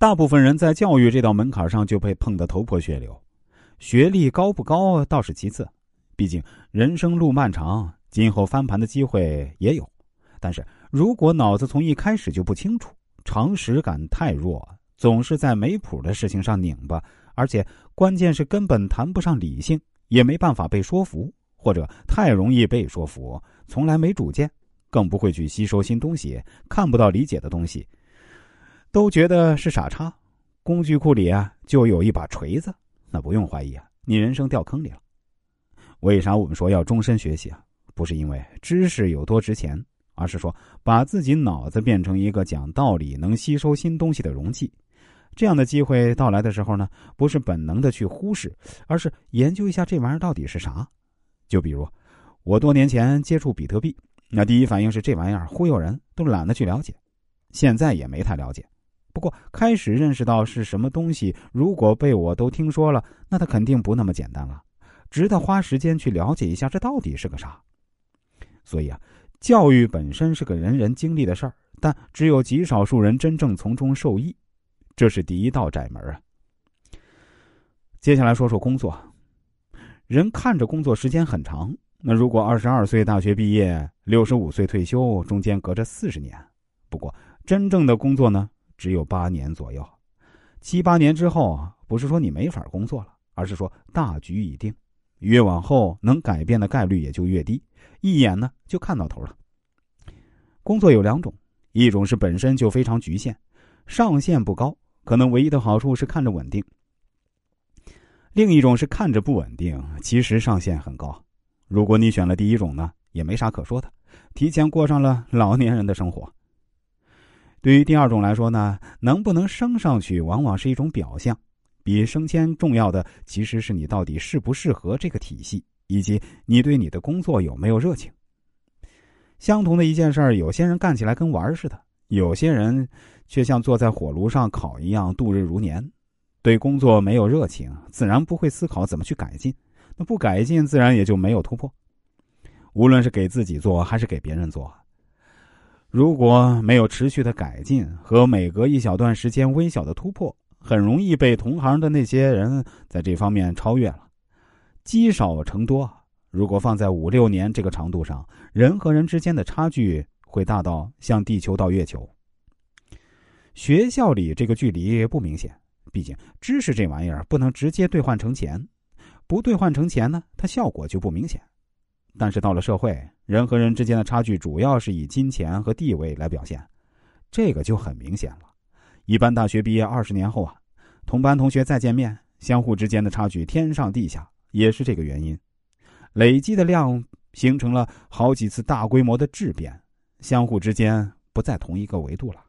大部分人在教育这道门槛上就被碰得头破血流。学历高不高倒是其次，毕竟人生路漫长，今后翻盘的机会也有。但是如果脑子从一开始就不清楚，常识感太弱，总是在没谱的事情上拧巴，而且关键是根本谈不上理性，也没办法被说服，或者太容易被说服，从来没主见，更不会去吸收新东西，看不到理解的东西，都觉得是傻叉。工具库里啊，就有一把锤子。那不用怀疑啊，你人生掉坑里了。为啥我们说要终身学习啊？不是因为知识有多值钱，而是说把自己脑子变成一个讲道理、能吸收新东西的容器。这样的机会到来的时候呢，不是本能的去忽视，而是研究一下这玩意儿到底是啥。就比如我多年前接触比特币，那第一反应是这玩意儿忽悠人，都懒得去了解。现在也没太了解。不过，开始认识到是什么东西，如果被我都听说了，那它肯定不那么简单了，值得花时间去了解一下这到底是个啥。所以啊，教育本身是个人人经历的事儿，但只有极少数人真正从中受益，这是第一道窄门啊。接下来说说工作，人看着工作时间很长，那如果二十二岁大学毕业，六十五岁退休，中间隔着四十年，不过真正的工作呢？只有八年左右，七八年之后啊，不是说你没法工作了，而是说大局已定，越往后能改变的概率也就越低，一眼呢就看到头了。工作有两种，一种是本身就非常局限，上限不高，可能唯一的好处是看着稳定；另一种是看着不稳定，其实上限很高。如果你选了第一种呢，也没啥可说的，提前过上了老年人的生活。对于第二种来说呢，能不能升上去，往往是一种表象，比升迁重要的其实是你到底适不适合这个体系，以及你对你的工作有没有热情。相同的一件事儿，有些人干起来跟玩儿似的，有些人却像坐在火炉上烤一样度日如年。对工作没有热情，自然不会思考怎么去改进，那不改进，自然也就没有突破。无论是给自己做还是给别人做。如果没有持续的改进和每隔一小段时间微小的突破，很容易被同行的那些人在这方面超越了。积少成多，如果放在五六年这个长度上，人和人之间的差距会大到像地球到月球。学校里这个距离不明显，毕竟知识这玩意儿不能直接兑换成钱，不兑换成钱呢，它效果就不明显。但是到了社会，人和人之间的差距主要是以金钱和地位来表现，这个就很明显了。一般大学毕业二十年后啊，同班同学再见面，相互之间的差距天上地下，也是这个原因。累积的量形成了好几次大规模的质变，相互之间不在同一个维度了。